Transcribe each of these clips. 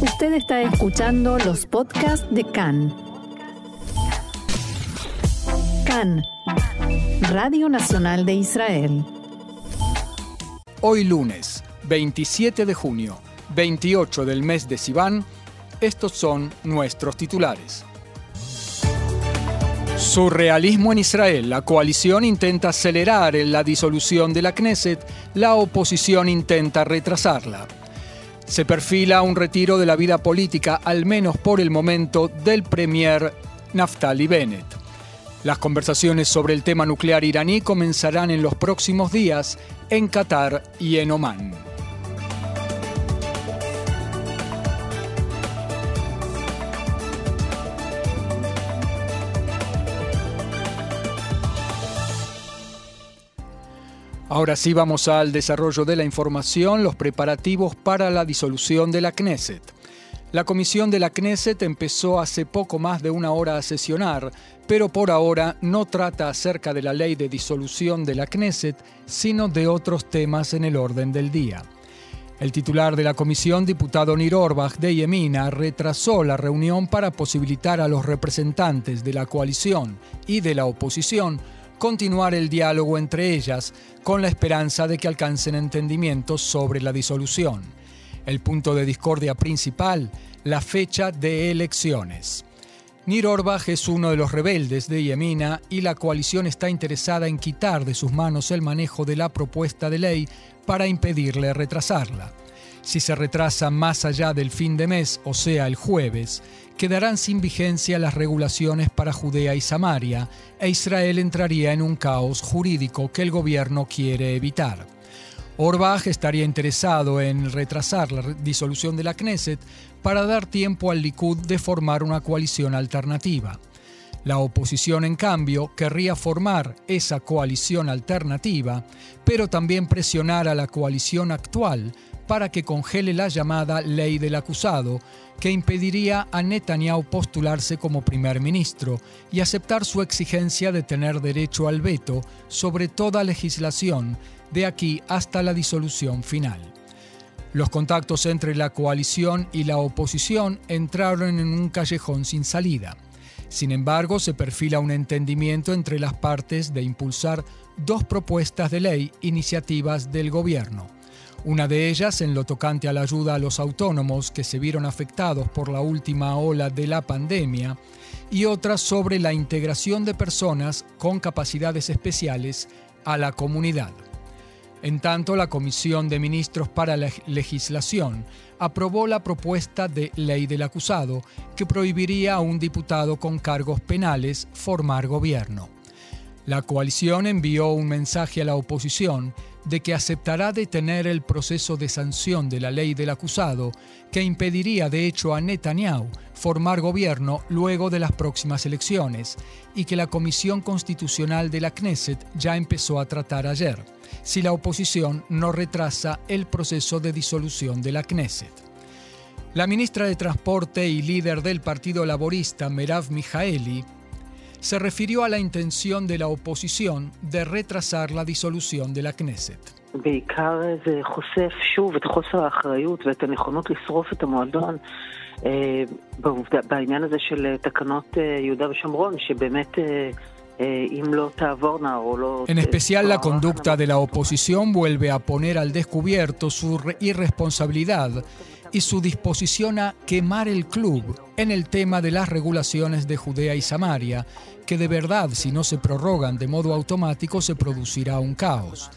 Usted está escuchando los podcasts de CAN. CAN, Radio Nacional de Israel. Hoy lunes, 27 de junio, 28 del mes de Sivan, estos son nuestros titulares. Surrealismo en Israel. La coalición intenta acelerar la disolución de la Knesset, la oposición intenta retrasarla. Se perfila un retiro de la vida política, al menos por el momento, del premier Naftali Bennett. Las conversaciones sobre el tema nuclear iraní comenzarán en los próximos días en Qatar y en Omán. Ahora sí vamos al desarrollo de la información, los preparativos para la disolución de la Knesset. La comisión de la Knesset empezó hace poco más de una hora a sesionar, pero por ahora no trata acerca de la ley de disolución de la Knesset, sino de otros temas en el orden del día. El titular de la comisión, diputado Nir Orbach de Yemina, retrasó la reunión para posibilitar a los representantes de la coalición y de la oposición continuar el diálogo entre ellas con la esperanza de que alcancen entendimientos sobre la disolución. El punto de discordia principal, la fecha de elecciones. Nir Orbach es uno de los rebeldes de Yemina y la coalición está interesada en quitar de sus manos el manejo de la propuesta de ley para impedirle retrasarla. Si se retrasa más allá del fin de mes, o sea, el jueves, quedarán sin vigencia las regulaciones para Judea y Samaria, e Israel entraría en un caos jurídico que el gobierno quiere evitar. Orbach estaría interesado en retrasar la disolución de la Knesset para dar tiempo al Likud de formar una coalición alternativa. La oposición, en cambio, querría formar esa coalición alternativa, pero también presionar a la coalición actual para que congele la llamada ley del acusado, que impediría a Netanyahu postularse como primer ministro y aceptar su exigencia de tener derecho al veto sobre toda legislación de aquí hasta la disolución final. Los contactos entre la coalición y la oposición entraron en un callejón sin salida. Sin embargo, se perfila un entendimiento entre las partes de impulsar dos propuestas de ley iniciativas del gobierno. Una de ellas en lo tocante a la ayuda a los autónomos que se vieron afectados por la última ola de la pandemia y otra sobre la integración de personas con capacidades especiales a la comunidad. En tanto, la Comisión de Ministros para la Legislación aprobó la propuesta de ley del acusado que prohibiría a un diputado con cargos penales formar gobierno. La coalición envió un mensaje a la oposición de que aceptará detener el proceso de sanción de la ley del acusado, que impediría de hecho a Netanyahu formar gobierno luego de las próximas elecciones, y que la Comisión Constitucional de la Knesset ya empezó a tratar ayer, si la oposición no retrasa el proceso de disolución de la Knesset. La ministra de Transporte y líder del Partido Laborista, Merav Mijaeli, se refirió a la intención de la oposición de retrasar la disolución de la Knesset. En especial la conducta de la oposición vuelve a poner al descubierto su irresponsabilidad y su disposición a quemar el club en el tema de las regulaciones de Judea y Samaria, que de verdad si no se prorrogan de modo automático se producirá un caos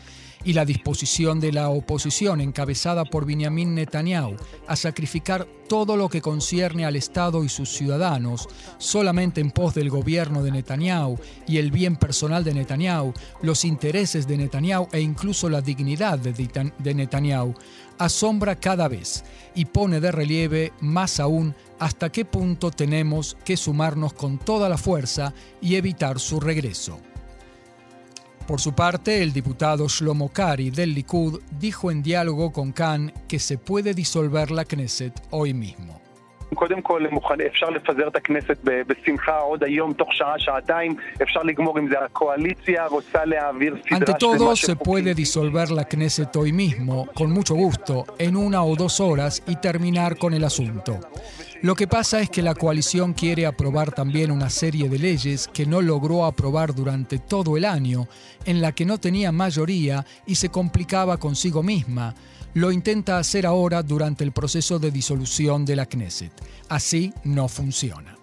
y la disposición de la oposición encabezada por Benjamin Netanyahu a sacrificar todo lo que concierne al Estado y sus ciudadanos solamente en pos del gobierno de Netanyahu y el bien personal de Netanyahu, los intereses de Netanyahu e incluso la dignidad de Netanyahu, asombra cada vez y pone de relieve más aún hasta qué punto tenemos que sumarnos con toda la fuerza y evitar su regreso. Por su parte, el diputado Shlomo Kari del Likud dijo en diálogo con Khan que se puede disolver la Knesset hoy mismo. Ante todo, se puede disolver la Knesset hoy mismo, con mucho gusto, en una o dos horas y terminar con el asunto. Lo que pasa es que la coalición quiere aprobar también una serie de leyes que no logró aprobar durante todo el año, en la que no tenía mayoría y se complicaba consigo misma. Lo intenta hacer ahora durante el proceso de disolución de la Knesset. Así no funciona.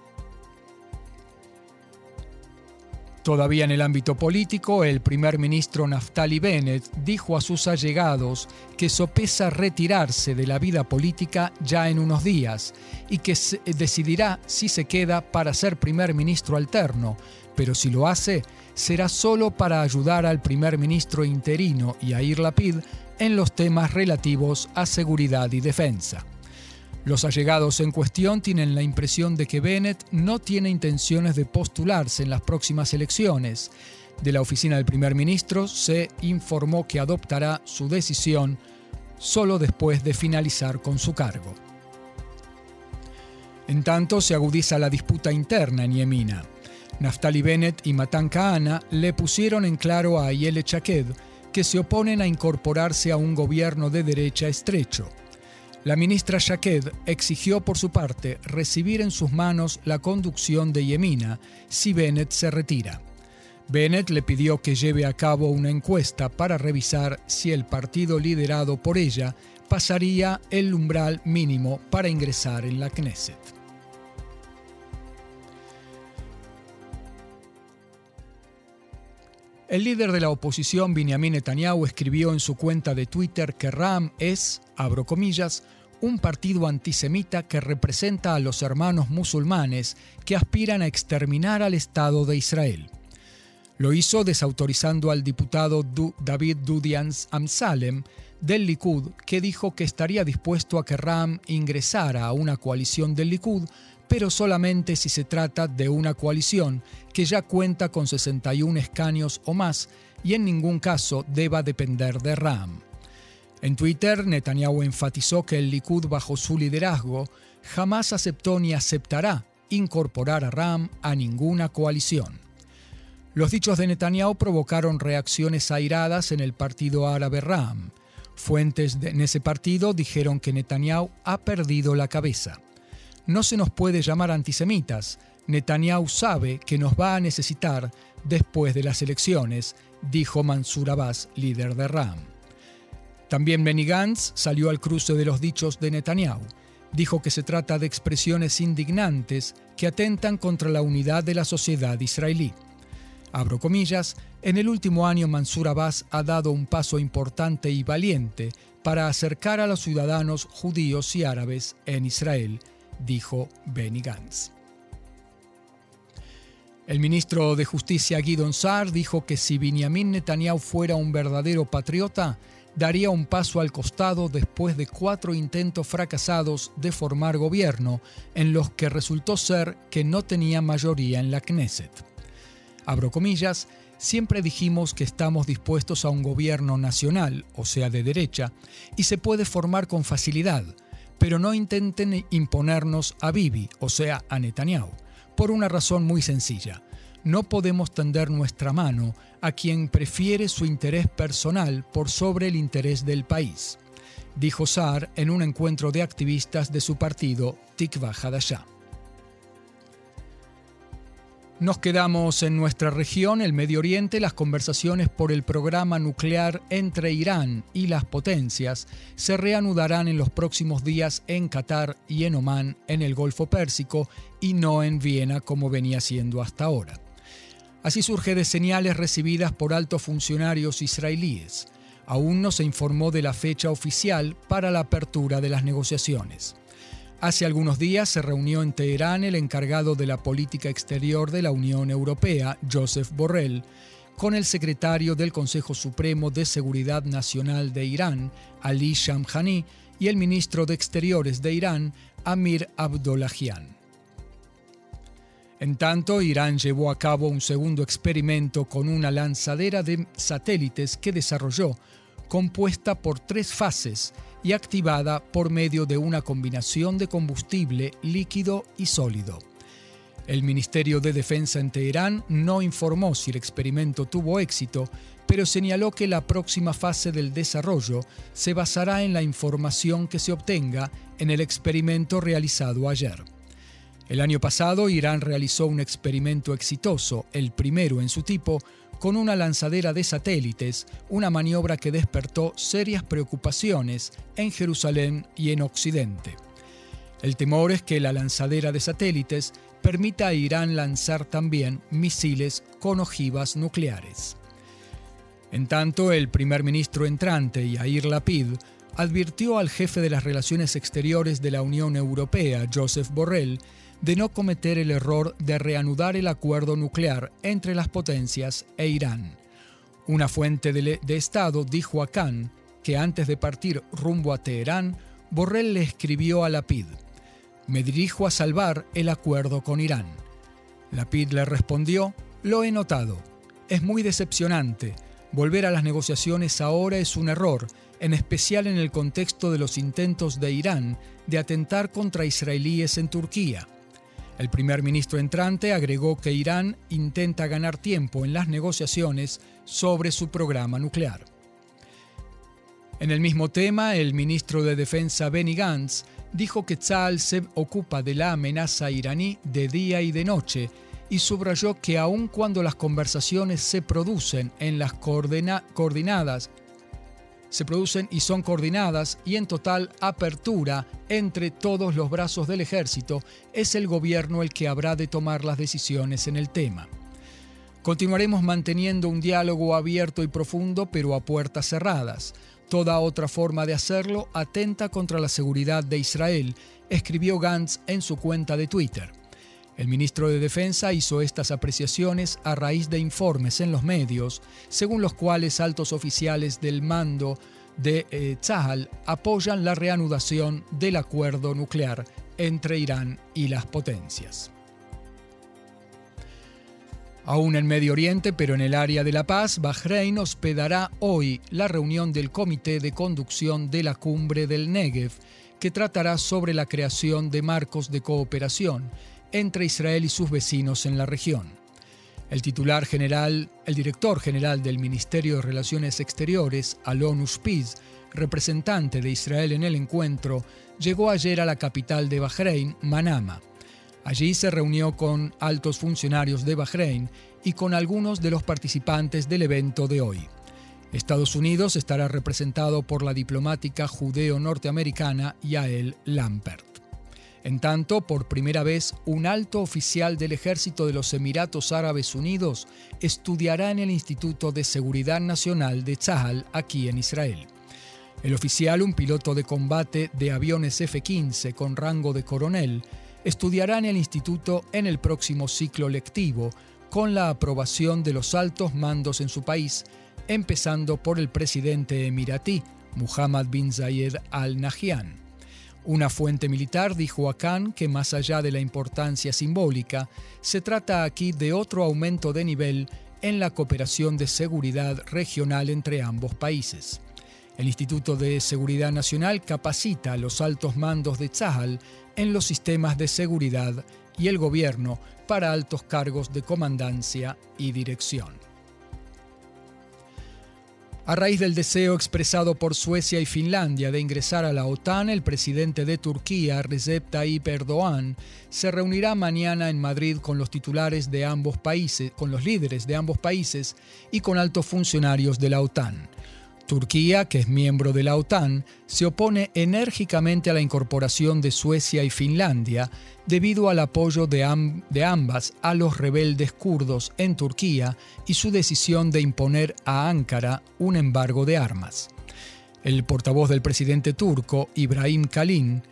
Todavía en el ámbito político, el primer ministro Naftali Bennett dijo a sus allegados que sopesa retirarse de la vida política ya en unos días y que decidirá si se queda para ser primer ministro alterno, pero si lo hace, será solo para ayudar al primer ministro interino Yair Lapid en los temas relativos a seguridad y defensa. Los allegados en cuestión tienen la impresión de que Bennett no tiene intenciones de postularse en las próximas elecciones. De la oficina del primer ministro se informó que adoptará su decisión solo después de finalizar con su cargo. En tanto, se agudiza la disputa interna en Yemina. Naftali Bennett y Matan Kahana le pusieron en claro a Ayele Chaked que se oponen a incorporarse a un gobierno de derecha estrecho. La ministra Shaked exigió por su parte recibir en sus manos la conducción de Yemina si Bennett se retira. Bennett le pidió que lleve a cabo una encuesta para revisar si el partido liderado por ella pasaría el umbral mínimo para ingresar en la Knesset. El líder de la oposición, Benjamin Netanyahu, escribió en su cuenta de Twitter que Ram es, abro comillas, un partido antisemita que representa a los hermanos musulmanes que aspiran a exterminar al Estado de Israel. Lo hizo desautorizando al diputado David Dudians Amsalem del Likud, que dijo que estaría dispuesto a que Ram ingresara a una coalición del Likud, pero solamente si se trata de una coalición que ya cuenta con 61 escaños o más y en ningún caso deba depender de Ram. En Twitter, Netanyahu enfatizó que el Likud bajo su liderazgo jamás aceptó ni aceptará incorporar a Ram a ninguna coalición. Los dichos de Netanyahu provocaron reacciones airadas en el partido árabe Ram. Fuentes en ese partido dijeron que Netanyahu ha perdido la cabeza. No se nos puede llamar antisemitas. Netanyahu sabe que nos va a necesitar después de las elecciones, dijo Mansur Abbas, líder de Ram. También Benny Gantz salió al cruce de los dichos de Netanyahu. Dijo que se trata de expresiones indignantes que atentan contra la unidad de la sociedad israelí. Abro comillas, en el último año Mansur Abbas ha dado un paso importante y valiente para acercar a los ciudadanos judíos y árabes en Israel, dijo Benny Gantz. El ministro de Justicia Guidon Saar dijo que si Benjamin Netanyahu fuera un verdadero patriota, daría un paso al costado después de cuatro intentos fracasados de formar gobierno, en los que resultó ser que no tenía mayoría en la Knesset. Abro comillas, siempre dijimos que estamos dispuestos a un gobierno nacional, o sea, de derecha, y se puede formar con facilidad, pero no intenten imponernos a Bibi, o sea, a Netanyahu, por una razón muy sencilla no podemos tender nuestra mano a quien prefiere su interés personal por sobre el interés del país, dijo Saar en un encuentro de activistas de su partido Tikva Hadashah. Nos quedamos en nuestra región, el Medio Oriente, las conversaciones por el programa nuclear entre Irán y las potencias se reanudarán en los próximos días en Qatar y en Omán, en el Golfo Pérsico, y no en Viena como venía siendo hasta ahora. Así surge de señales recibidas por altos funcionarios israelíes. Aún no se informó de la fecha oficial para la apertura de las negociaciones. Hace algunos días se reunió en Teherán el encargado de la política exterior de la Unión Europea, Joseph Borrell, con el secretario del Consejo Supremo de Seguridad Nacional de Irán, Ali Shamkhani, y el ministro de Exteriores de Irán, Amir Abdollahian. En tanto, Irán llevó a cabo un segundo experimento con una lanzadera de satélites que desarrolló compuesta por tres fases y activada por medio de una combinación de combustible líquido y sólido. El Ministerio de Defensa en Teherán no informó si el experimento tuvo éxito, pero señaló que la próxima fase del desarrollo se basará en la información que se obtenga en el experimento realizado ayer. El año pasado, Irán realizó un experimento exitoso, el primero en su tipo, con una lanzadera de satélites, una maniobra que despertó serias preocupaciones en Jerusalén y en Occidente. El temor es que la lanzadera de satélites permita a Irán lanzar también misiles con ojivas nucleares. En tanto, el primer ministro entrante, Yair Lapid, advirtió al jefe de las relaciones exteriores de la Unión Europea, Joseph Borrell, de no cometer el error de reanudar el acuerdo nuclear entre las potencias e Irán. Una fuente de, Estado dijo a Khan que antes de partir rumbo a Teherán, Borrell le escribió a Lapid, me dirijo a salvar el acuerdo con Irán. Lapid le respondió, lo he notado. Es muy decepcionante. Volver a las negociaciones ahora es un error, en especial en el contexto de los intentos de Irán de atentar contra israelíes en Turquía. El primer ministro entrante agregó que Irán intenta ganar tiempo en las negociaciones sobre su programa nuclear. En el mismo tema, el ministro de Defensa Benny Gantz dijo que Tzal se ocupa de la amenaza iraní de día y de noche y subrayó que aun cuando las conversaciones se producen en las coordinadas se producen y son coordinadas y en total apertura entre todos los brazos del ejército, es el gobierno el que habrá de tomar las decisiones en el tema. Continuaremos manteniendo un diálogo abierto y profundo, pero a puertas cerradas. Toda otra forma de hacerlo atenta contra la seguridad de Israel, escribió Gantz en su cuenta de Twitter. El ministro de Defensa hizo estas apreciaciones a raíz de informes en los medios, según los cuales altos oficiales del mando de eh, apoyan la reanudación del acuerdo nuclear entre Irán y las potencias. Aún en Medio Oriente, pero en el área de la paz, Bahrein hospedará hoy la reunión del Comité de Conducción de la Cumbre del Negev, que tratará sobre la creación de marcos de cooperación entre Israel y sus vecinos en la región. El titular general, el director general del Ministerio de Relaciones Exteriores, Alon Ushpiz, representante de Israel en el encuentro, llegó ayer a la capital de Bahrein, Manama. Allí se reunió con altos funcionarios de Bahrein y con algunos de los participantes del evento de hoy. Estados Unidos estará representado por la diplomática judeo-norteamericana Yael Lampert. En tanto, por primera vez, un alto oficial del ejército de los Emiratos Árabes Unidos estudiará en el Instituto de Seguridad Nacional de Tzahal, aquí en Israel. El oficial, un piloto de combate de aviones F-15 con rango de coronel, estudiará en el instituto en el próximo ciclo lectivo, con la aprobación de los altos mandos en su país, empezando por el presidente emiratí, Muhammad bin Zayed al Nahyan. Una fuente militar dijo a Khan que más allá de la importancia simbólica, se trata aquí de otro aumento de nivel en la cooperación de seguridad regional entre ambos países. El Instituto de Seguridad Nacional capacita a los altos mandos de Tzahal en los sistemas de seguridad y el gobierno para altos cargos de comandancia y dirección. A raíz del deseo expresado por Suecia y Finlandia de ingresar a la OTAN, el presidente de Turquía, Recep Tayyip Erdogan, se reunirá mañana en Madrid con los titulares de ambos países, con los líderes de ambos países y con altos funcionarios de la OTAN. Turquía, que es miembro de la OTAN, se opone enérgicamente a la incorporación de Suecia y Finlandia debido al apoyo de, ambas a los rebeldes kurdos en Turquía y su decisión de imponer a Ankara un embargo de armas. El portavoz del presidente turco, Ibrahim Kalin,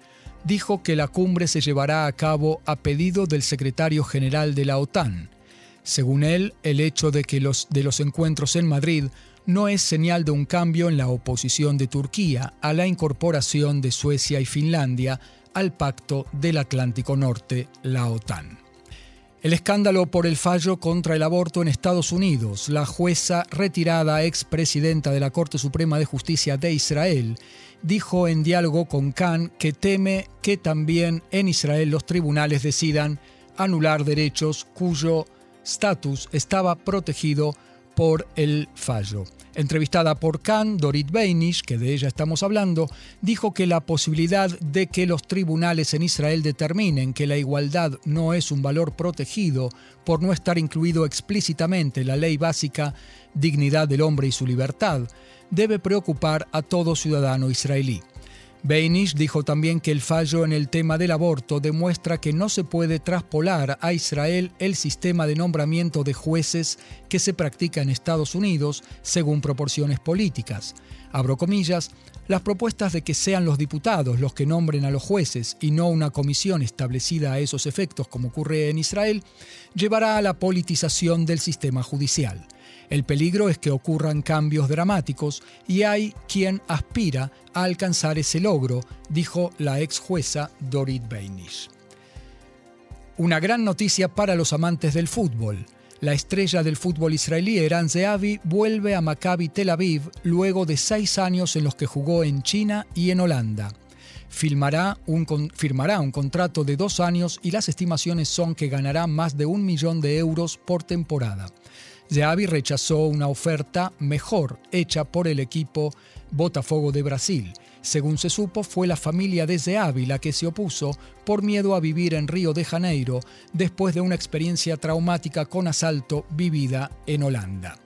dijo que la cumbre se llevará a cabo a pedido del secretario general de la OTAN. Según él, el hecho de que los, de los encuentros en Madrid no es señal de un cambio en la oposición de Turquía a la incorporación de Suecia y Finlandia al Pacto del Atlántico Norte, la OTAN. El escándalo por el fallo contra el aborto en Estados Unidos. La jueza retirada, expresidenta de la Corte Suprema de Justicia de Israel, dijo en diálogo con Khan que teme que también en Israel los tribunales decidan anular derechos cuyo estatus estaba protegido por el fallo. Entrevistada por Khan, Dorit Beinish, que de ella estamos hablando, dijo que la posibilidad de que los tribunales en Israel determinen que la igualdad no es un valor protegido por no estar incluido explícitamente en la ley básica Dignidad del hombre y su libertad, debe preocupar a todo ciudadano israelí. Beinish dijo también que el fallo en el tema del aborto demuestra que no se puede traspolar a Israel el sistema de nombramiento de jueces que se practica en Estados Unidos según proporciones políticas. Abro comillas, las propuestas de que sean los diputados los que nombren a los jueces y no una comisión establecida a esos efectos como ocurre en Israel, llevará a la politización del sistema judicial. El peligro es que ocurran cambios dramáticos y hay quien aspira a alcanzar ese logro, dijo la ex jueza Dorit Beinish. Una gran noticia para los amantes del fútbol. La estrella del fútbol israelí Eran Zeavi vuelve a Maccabi Tel Aviv luego de seis años en los que jugó en China y en Holanda. un, firmará un contrato de dos años y las estimaciones son que ganará más de un millón de euros por temporada. Zeavi rechazó una oferta mejor hecha por el equipo Botafogo de Brasil. Según se supo, fue la familia de Zeavi la que se opuso por miedo a vivir en Río de Janeiro después de una experiencia traumática con asalto vivida en Holanda.